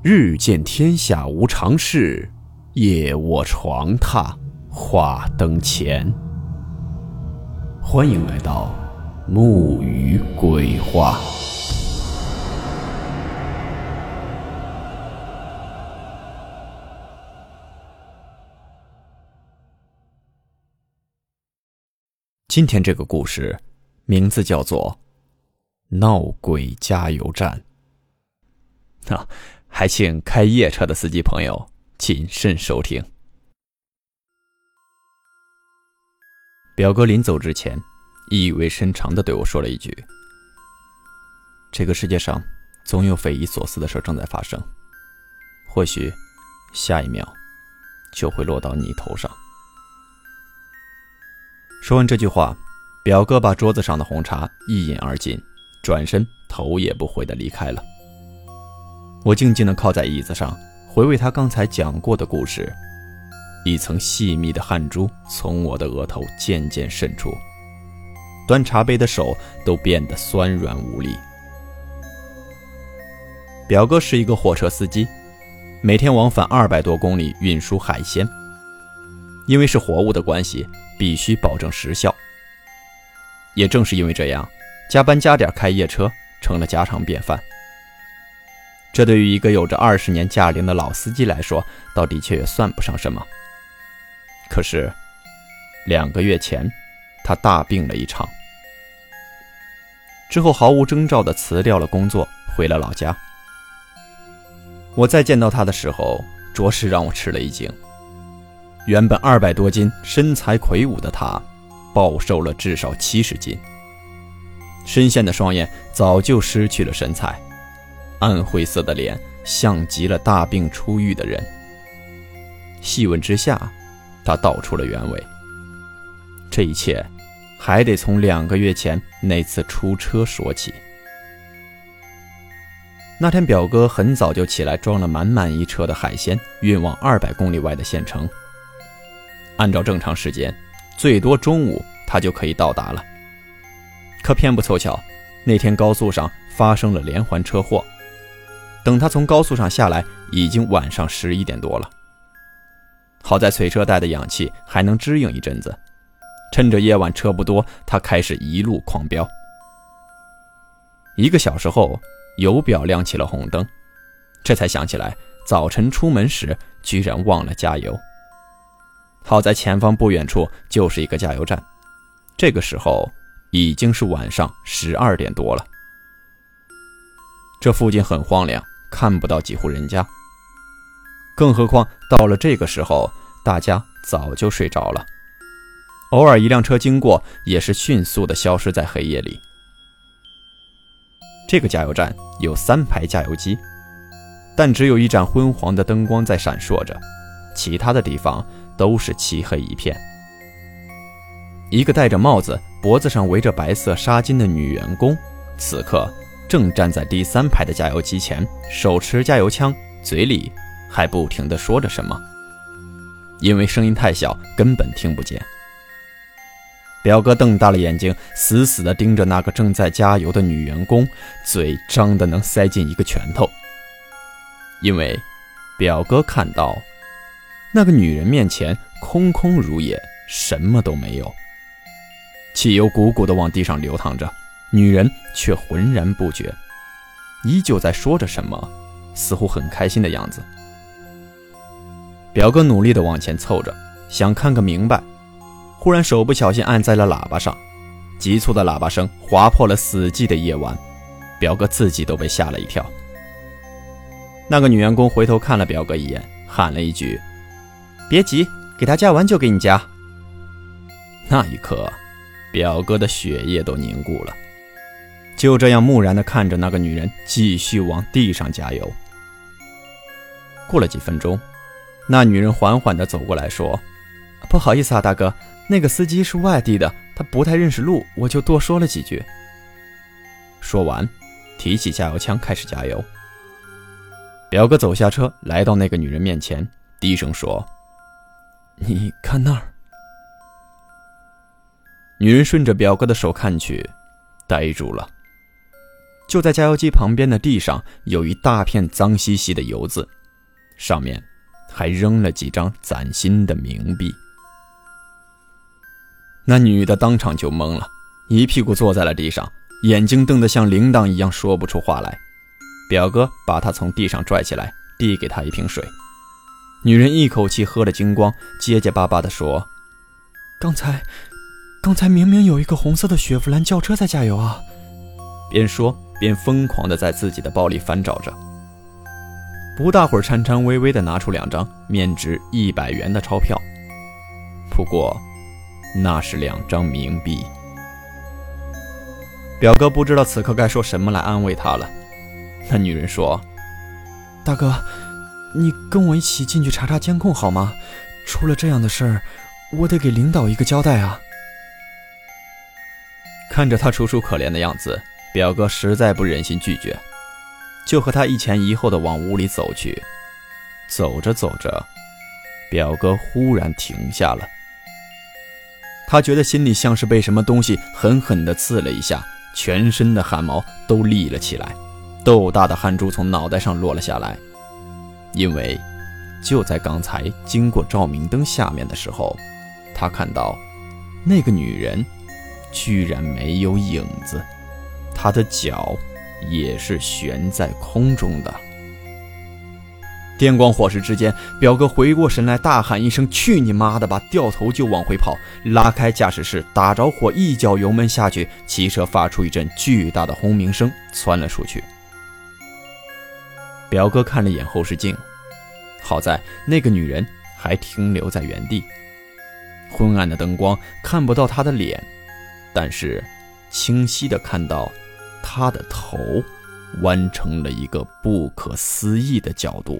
日见天下无常事，夜卧床榻话灯前。欢迎来到木鱼鬼话。今天这个故事名字叫做《闹鬼加油站》。啊。还请开夜车的司机朋友谨慎收听。表哥临走之前，意味深长的对我说了一句：“这个世界上总有匪夷所思的事正在发生，或许下一秒就会落到你头上。”说完这句话，表哥把桌子上的红茶一饮而尽，转身头也不回的离开了。我静静地靠在椅子上，回味他刚才讲过的故事。一层细密的汗珠从我的额头渐渐渗出，端茶杯的手都变得酸软无力。表哥是一个货车司机，每天往返二百多公里运输海鲜。因为是活物的关系，必须保证时效。也正是因为这样，加班加点开夜车成了家常便饭。这对于一个有着二十年驾龄的老司机来说，倒的确也算不上什么。可是，两个月前，他大病了一场，之后毫无征兆地辞掉了工作，回了老家。我再见到他的时候，着实让我吃了一惊。原本二百多斤、身材魁梧的他，暴瘦了至少七十斤，深陷的双眼早就失去了神采。暗灰色的脸像极了大病初愈的人。细问之下，他道出了原委。这一切还得从两个月前那次出车说起。那天，表哥很早就起来，装了满满一车的海鲜，运往二百公里外的县城。按照正常时间，最多中午他就可以到达了。可偏不凑巧，那天高速上发生了连环车祸。等他从高速上下来，已经晚上十一点多了。好在随车带的氧气还能支应一阵子，趁着夜晚车不多，他开始一路狂飙。一个小时后，油表亮起了红灯，这才想起来早晨出门时居然忘了加油。好在前方不远处就是一个加油站，这个时候已经是晚上十二点多了。这附近很荒凉。看不到几户人家，更何况到了这个时候，大家早就睡着了。偶尔一辆车经过，也是迅速的消失在黑夜里。这个加油站有三排加油机，但只有一盏昏黄的灯光在闪烁着，其他的地方都是漆黑一片。一个戴着帽子、脖子上围着白色纱巾的女员工，此刻。正站在第三排的加油机前，手持加油枪，嘴里还不停地说着什么。因为声音太小，根本听不见。表哥瞪大了眼睛，死死地盯着那个正在加油的女员工，嘴张得能塞进一个拳头。因为表哥看到那个女人面前空空如也，什么都没有。汽油鼓鼓地往地上流淌着。女人却浑然不觉，依旧在说着什么，似乎很开心的样子。表哥努力地往前凑着，想看个明白，忽然手不小心按在了喇叭上，急促的喇叭声划破了死寂的夜晚，表哥自己都被吓了一跳。那个女员工回头看了表哥一眼，喊了一句：“别急，给他加完就给你加。”那一刻，表哥的血液都凝固了。就这样木然地看着那个女人继续往地上加油。过了几分钟，那女人缓缓地走过来说：“不好意思啊，大哥，那个司机是外地的，他不太认识路，我就多说了几句。”说完，提起加油枪开始加油。表哥走下车，来到那个女人面前，低声说：“你看那儿。”女人顺着表哥的手看去，呆住了。就在加油机旁边的地上有一大片脏兮兮的油渍，上面还扔了几张崭新的冥币。那女的当场就懵了，一屁股坐在了地上，眼睛瞪得像铃铛一样，说不出话来。表哥把她从地上拽起来，递给她一瓶水。女人一口气喝了精光，结结巴巴地说：“刚才，刚才明明有一个红色的雪佛兰轿车在加油啊！”边说。便疯狂地在自己的包里翻找着，不大会儿，颤颤巍巍地拿出两张面值一百元的钞票。不过，那是两张冥币。表哥不知道此刻该说什么来安慰他了。那女人说：“大哥，你跟我一起进去查查监控好吗？出了这样的事儿，我得给领导一个交代啊！”看着他楚楚可怜的样子。表哥实在不忍心拒绝，就和他一前一后的往屋里走去。走着走着，表哥忽然停下了。他觉得心里像是被什么东西狠狠地刺了一下，全身的汗毛都立了起来，豆大的汗珠从脑袋上落了下来。因为就在刚才经过照明灯下面的时候，他看到那个女人居然没有影子。他的脚也是悬在空中的。电光火石之间，表哥回过神来，大喊一声：“去你妈的吧！”掉头就往回跑，拉开驾驶室，打着火，一脚油门下去，汽车发出一阵巨大的轰鸣声，窜了出去。表哥看了眼后视镜，好在那个女人还停留在原地。昏暗的灯光看不到她的脸，但是清晰的看到。他的头弯成了一个不可思议的角度。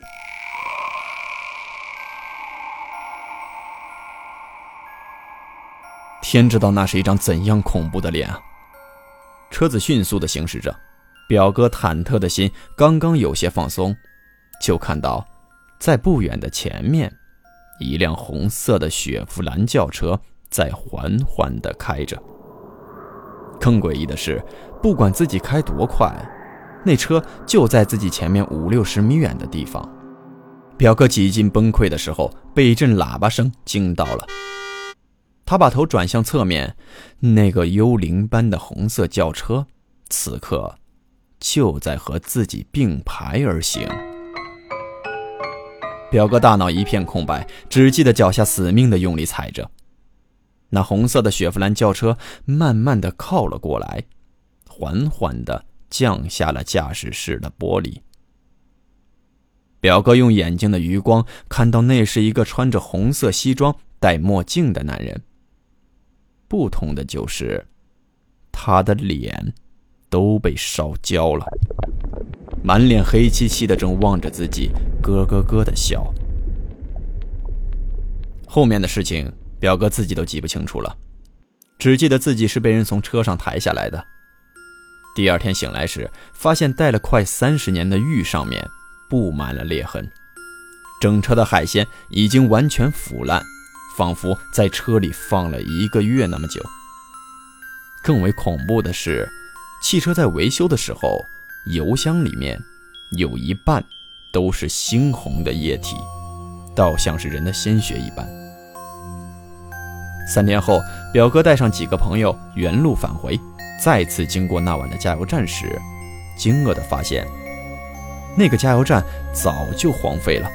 天知道那是一张怎样恐怖的脸啊！车子迅速的行驶着，表哥忐忑的心刚刚有些放松，就看到在不远的前面，一辆红色的雪佛兰轿车在缓缓的开着。更诡异的是，不管自己开多快，那车就在自己前面五六十米远的地方。表哥几近崩溃的时候，被一阵喇叭声惊到了。他把头转向侧面，那个幽灵般的红色轿车，此刻就在和自己并排而行。表哥大脑一片空白，只记得脚下死命的用力踩着。那红色的雪佛兰轿车慢慢的靠了过来，缓缓的降下了驾驶室的玻璃。表哥用眼睛的余光看到，那是一个穿着红色西装、戴墨镜的男人。不同的就是，他的脸都被烧焦了，满脸黑漆漆的，正望着自己，咯咯咯的笑。后面的事情。表哥自己都记不清楚了，只记得自己是被人从车上抬下来的。第二天醒来时，发现戴了快三十年的玉上面布满了裂痕，整车的海鲜已经完全腐烂，仿佛在车里放了一个月那么久。更为恐怖的是，汽车在维修的时候，油箱里面有一半都是猩红的液体，倒像是人的鲜血一般。三天后，表哥带上几个朋友原路返回，再次经过那晚的加油站时，惊愕地发现，那个加油站早就荒废了，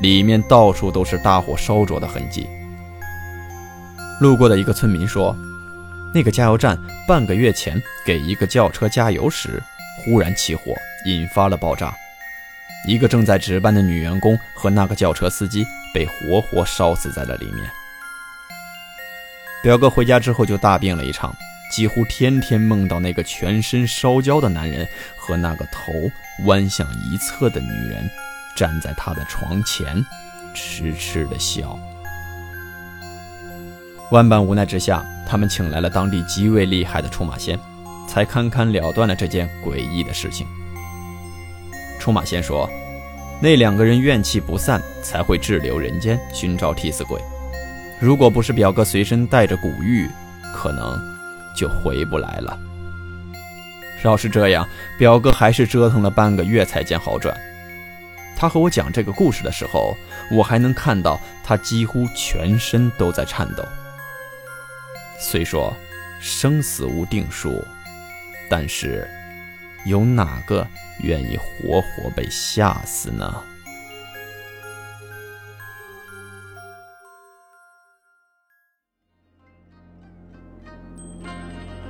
里面到处都是大火烧灼的痕迹。路过的一个村民说，那个加油站半个月前给一个轿车加油时，忽然起火，引发了爆炸，一个正在值班的女员工和那个轿车司机被活活烧死在了里面。表哥回家之后就大病了一场，几乎天天梦到那个全身烧焦的男人和那个头弯向一侧的女人，站在他的床前，痴痴的笑。万般无奈之下，他们请来了当地极为厉害的出马仙，才堪堪了断了这件诡异的事情。出马仙说，那两个人怨气不散，才会滞留人间寻找替死鬼。如果不是表哥随身带着古玉，可能就回不来了。要是这样，表哥还是折腾了半个月才见好转。他和我讲这个故事的时候，我还能看到他几乎全身都在颤抖。虽说生死无定数，但是有哪个愿意活活被吓死呢？